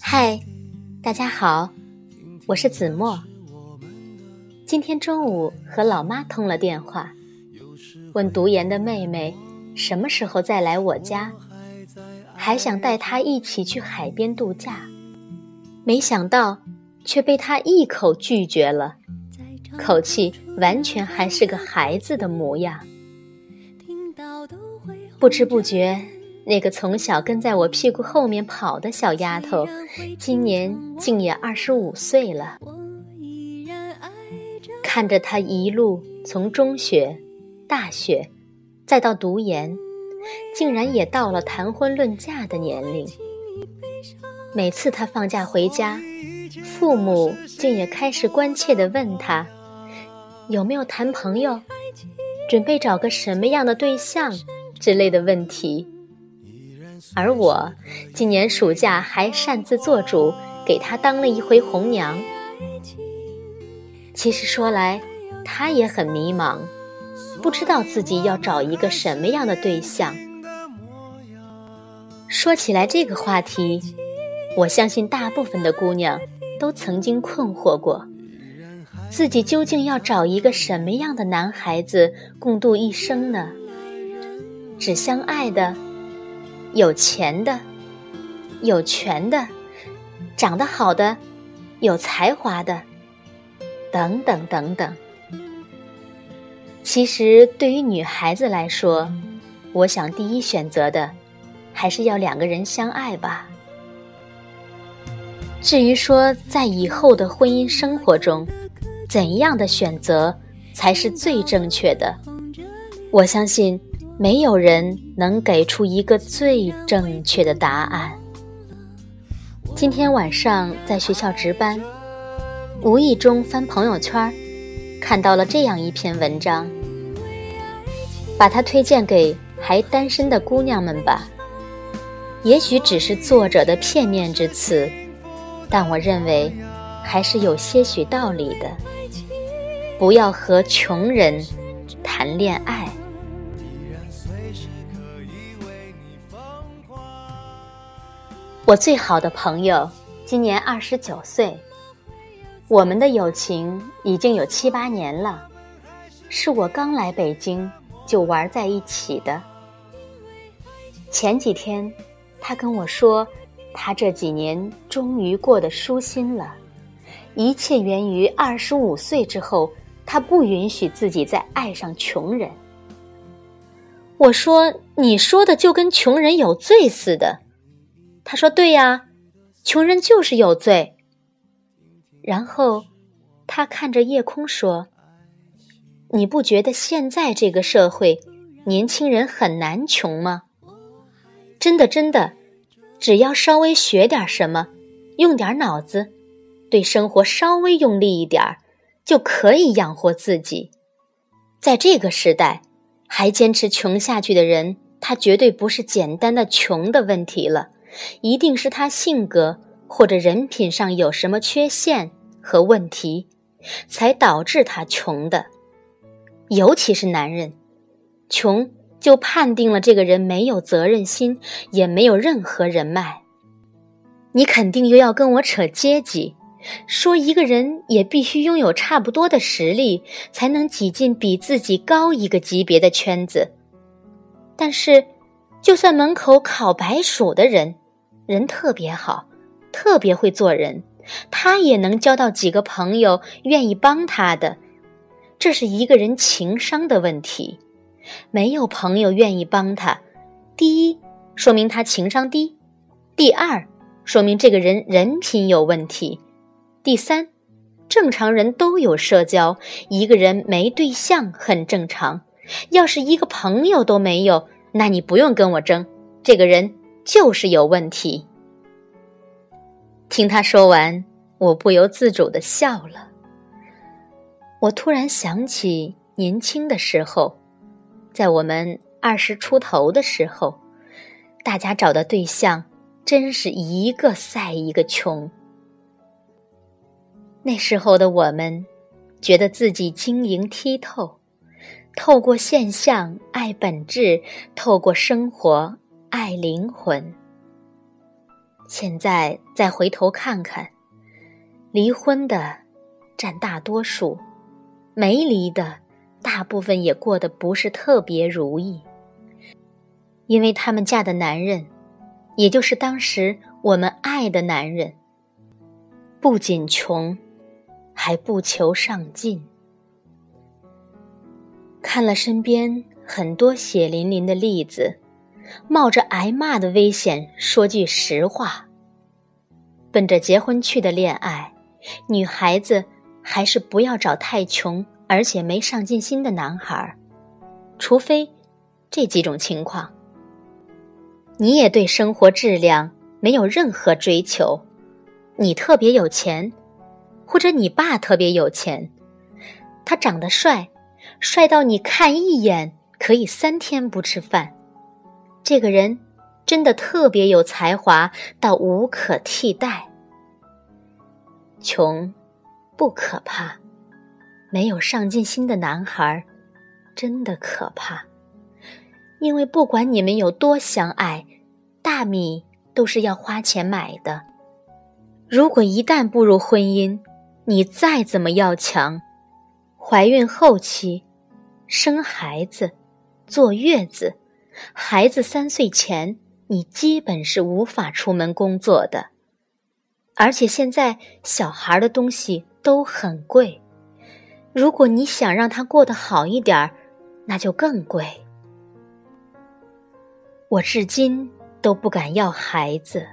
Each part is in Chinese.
嗨，大家好，我是子墨。今天中午和老妈通了电话，问读研的妹妹什么时候再来我家，还想带她一起去海边度假，没想到却被她一口拒绝了，口气完全还是个孩子的模样。不知不觉，那个从小跟在我屁股后面跑的小丫头，今年竟也二十五岁了。看着她一路从中学、大学，再到读研，竟然也到了谈婚论嫁的年龄。每次她放假回家，父母竟也开始关切地问她，有没有谈朋友，准备找个什么样的对象。之类的问题，而我今年暑假还擅自做主给他当了一回红娘。其实说来，他也很迷茫，不知道自己要找一个什么样的对象。说起来这个话题，我相信大部分的姑娘都曾经困惑过，自己究竟要找一个什么样的男孩子共度一生呢？只相爱的，有钱的，有权的，长得好的，有才华的，等等等等。其实对于女孩子来说，我想第一选择的，还是要两个人相爱吧。至于说在以后的婚姻生活中，怎样的选择才是最正确的，我相信。没有人能给出一个最正确的答案。今天晚上在学校值班，无意中翻朋友圈，看到了这样一篇文章，把它推荐给还单身的姑娘们吧。也许只是作者的片面之词，但我认为还是有些许道理的。不要和穷人谈恋爱。我最好的朋友今年二十九岁，我们的友情已经有七八年了，是我刚来北京就玩在一起的。前几天，他跟我说，他这几年终于过得舒心了，一切源于二十五岁之后，他不允许自己再爱上穷人。我说：“你说的就跟穷人有罪似的。”他说：“对呀，穷人就是有罪。”然后，他看着夜空说：“你不觉得现在这个社会，年轻人很难穷吗？真的，真的，只要稍微学点什么，用点脑子，对生活稍微用力一点儿，就可以养活自己。在这个时代，还坚持穷下去的人，他绝对不是简单的穷的问题了。”一定是他性格或者人品上有什么缺陷和问题，才导致他穷的。尤其是男人，穷就判定了这个人没有责任心，也没有任何人脉。你肯定又要跟我扯阶级，说一个人也必须拥有差不多的实力，才能挤进比自己高一个级别的圈子。但是，就算门口烤白薯的人。人特别好，特别会做人，他也能交到几个朋友愿意帮他的。这是一个人情商的问题。没有朋友愿意帮他，第一说明他情商低，第二说明这个人人品有问题，第三，正常人都有社交，一个人没对象很正常。要是一个朋友都没有，那你不用跟我争，这个人。就是有问题。听他说完，我不由自主的笑了。我突然想起年轻的时候，在我们二十出头的时候，大家找的对象真是一个赛一个穷。那时候的我们，觉得自己晶莹剔透，透过现象爱本质，透过生活。爱灵魂，现在再回头看看，离婚的占大多数，没离的大部分也过得不是特别如意，因为他们嫁的男人，也就是当时我们爱的男人，不仅穷，还不求上进。看了身边很多血淋淋的例子。冒着挨骂的危险，说句实话。奔着结婚去的恋爱，女孩子还是不要找太穷而且没上进心的男孩，除非这几种情况。你也对生活质量没有任何追求，你特别有钱，或者你爸特别有钱，他长得帅，帅到你看一眼可以三天不吃饭。这个人真的特别有才华，到无可替代。穷不可怕，没有上进心的男孩真的可怕。因为不管你们有多相爱，大米都是要花钱买的。如果一旦步入婚姻，你再怎么要强，怀孕后期、生孩子、坐月子。孩子三岁前，你基本是无法出门工作的，而且现在小孩的东西都很贵。如果你想让他过得好一点，那就更贵。我至今都不敢要孩子，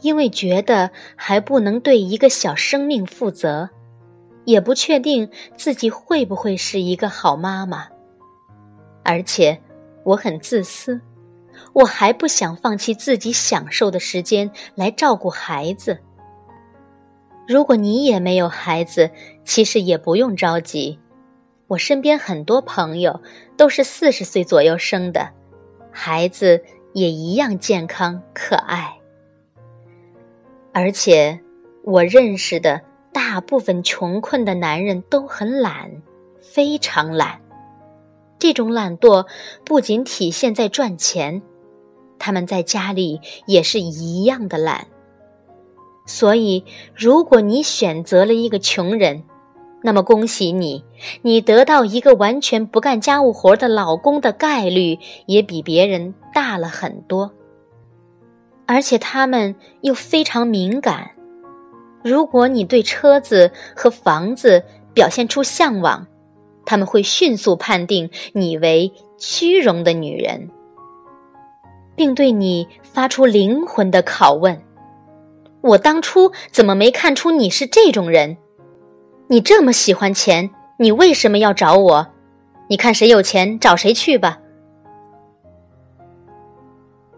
因为觉得还不能对一个小生命负责，也不确定自己会不会是一个好妈妈，而且。我很自私，我还不想放弃自己享受的时间来照顾孩子。如果你也没有孩子，其实也不用着急。我身边很多朋友都是四十岁左右生的，孩子也一样健康可爱。而且，我认识的大部分穷困的男人都很懒，非常懒。这种懒惰不仅体现在赚钱，他们在家里也是一样的懒。所以，如果你选择了一个穷人，那么恭喜你，你得到一个完全不干家务活的老公的概率也比别人大了很多。而且他们又非常敏感，如果你对车子和房子表现出向往。他们会迅速判定你为虚荣的女人，并对你发出灵魂的拷问：“我当初怎么没看出你是这种人？你这么喜欢钱，你为什么要找我？你看谁有钱找谁去吧。”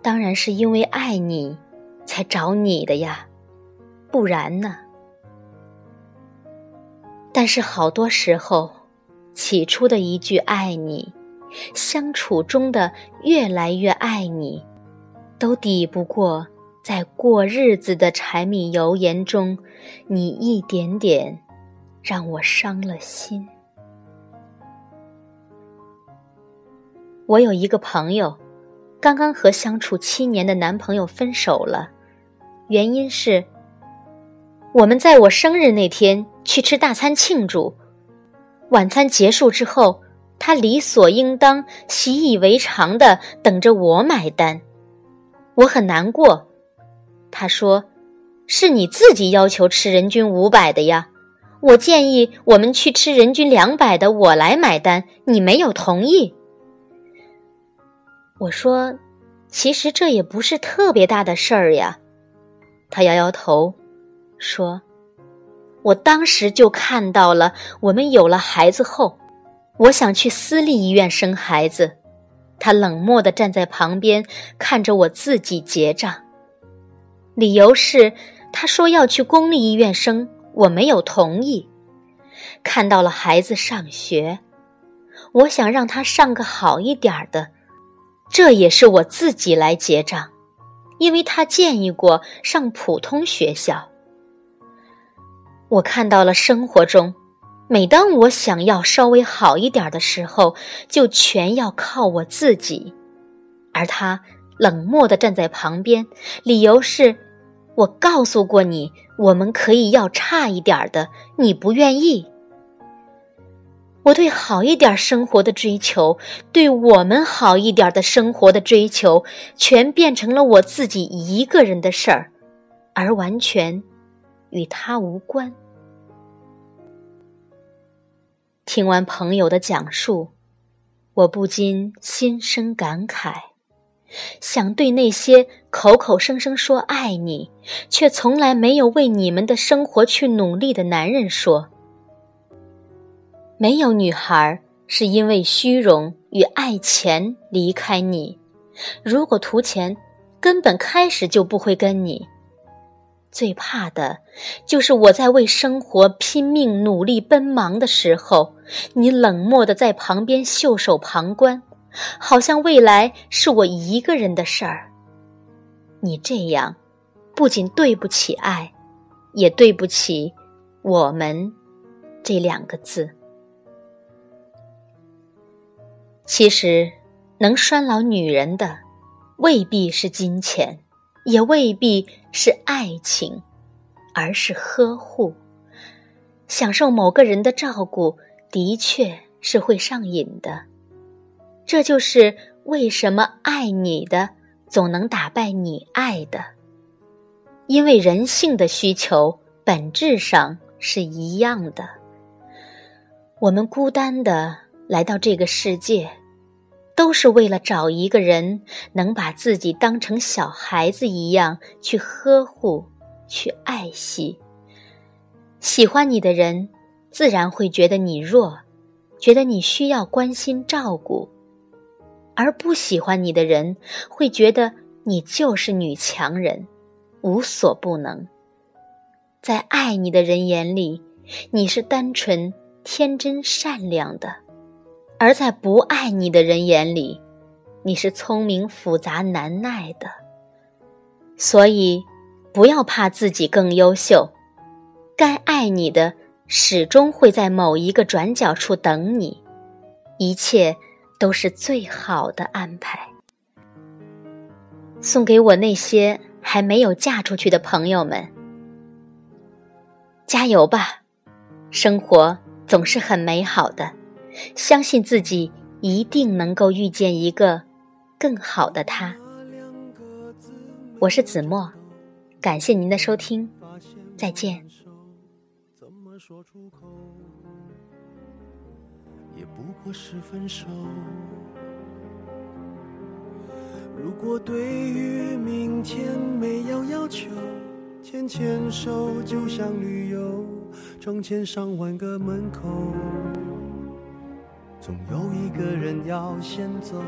当然是因为爱你，才找你的呀，不然呢？但是好多时候。起初的一句“爱你”，相处中的越来越爱你，都抵不过在过日子的柴米油盐中，你一点点让我伤了心。我有一个朋友，刚刚和相处七年的男朋友分手了，原因是我们在我生日那天去吃大餐庆祝。晚餐结束之后，他理所应当、习以为常的等着我买单，我很难过。他说：“是你自己要求吃人均五百的呀，我建议我们去吃人均两百的，我来买单，你没有同意。”我说：“其实这也不是特别大的事儿呀。”他摇摇头，说。我当时就看到了，我们有了孩子后，我想去私立医院生孩子。他冷漠地站在旁边，看着我自己结账。理由是他说要去公立医院生，我没有同意。看到了孩子上学，我想让他上个好一点的，这也是我自己来结账，因为他建议过上普通学校。我看到了生活中，每当我想要稍微好一点的时候，就全要靠我自己，而他冷漠的站在旁边，理由是，我告诉过你，我们可以要差一点的，你不愿意。我对好一点生活的追求，对我们好一点的生活的追求，全变成了我自己一个人的事儿，而完全与他无关。听完朋友的讲述，我不禁心生感慨，想对那些口口声声说爱你，却从来没有为你们的生活去努力的男人说。没有女孩是因为虚荣与爱钱离开你。如果图钱，根本开始就不会跟你。最怕的，就是我在为生活拼命努力奔忙的时候，你冷漠的在旁边袖手旁观，好像未来是我一个人的事儿。你这样，不仅对不起爱，也对不起我们这两个字。其实，能拴牢女人的，未必是金钱，也未必是爱情，而是呵护。享受某个人的照顾，的确是会上瘾的。这就是为什么爱你的总能打败你爱的，因为人性的需求本质上是一样的。我们孤单的。来到这个世界，都是为了找一个人能把自己当成小孩子一样去呵护、去爱惜。喜欢你的人，自然会觉得你弱，觉得你需要关心照顾；而不喜欢你的人，会觉得你就是女强人，无所不能。在爱你的人眼里，你是单纯、天真、善良的。而在不爱你的人眼里，你是聪明、复杂、难耐的。所以，不要怕自己更优秀，该爱你的始终会在某一个转角处等你，一切都是最好的安排。送给我那些还没有嫁出去的朋友们，加油吧！生活总是很美好的。相信自己一定能够遇见一个更好的他。我是子墨，感谢您的收听，再见。怎么说出口？也不过是分手如果对于明天没有要求，牵牵手就像旅游，成千上万个门口。总有一个人要先走，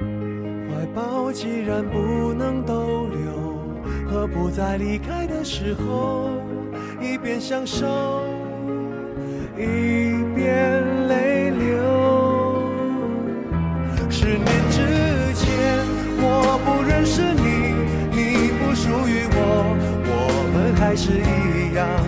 怀抱既然不能逗留，何不在离开的时候，一边享受，一边泪流？十年之前，我不认识你，你不属于我，我们还是一样。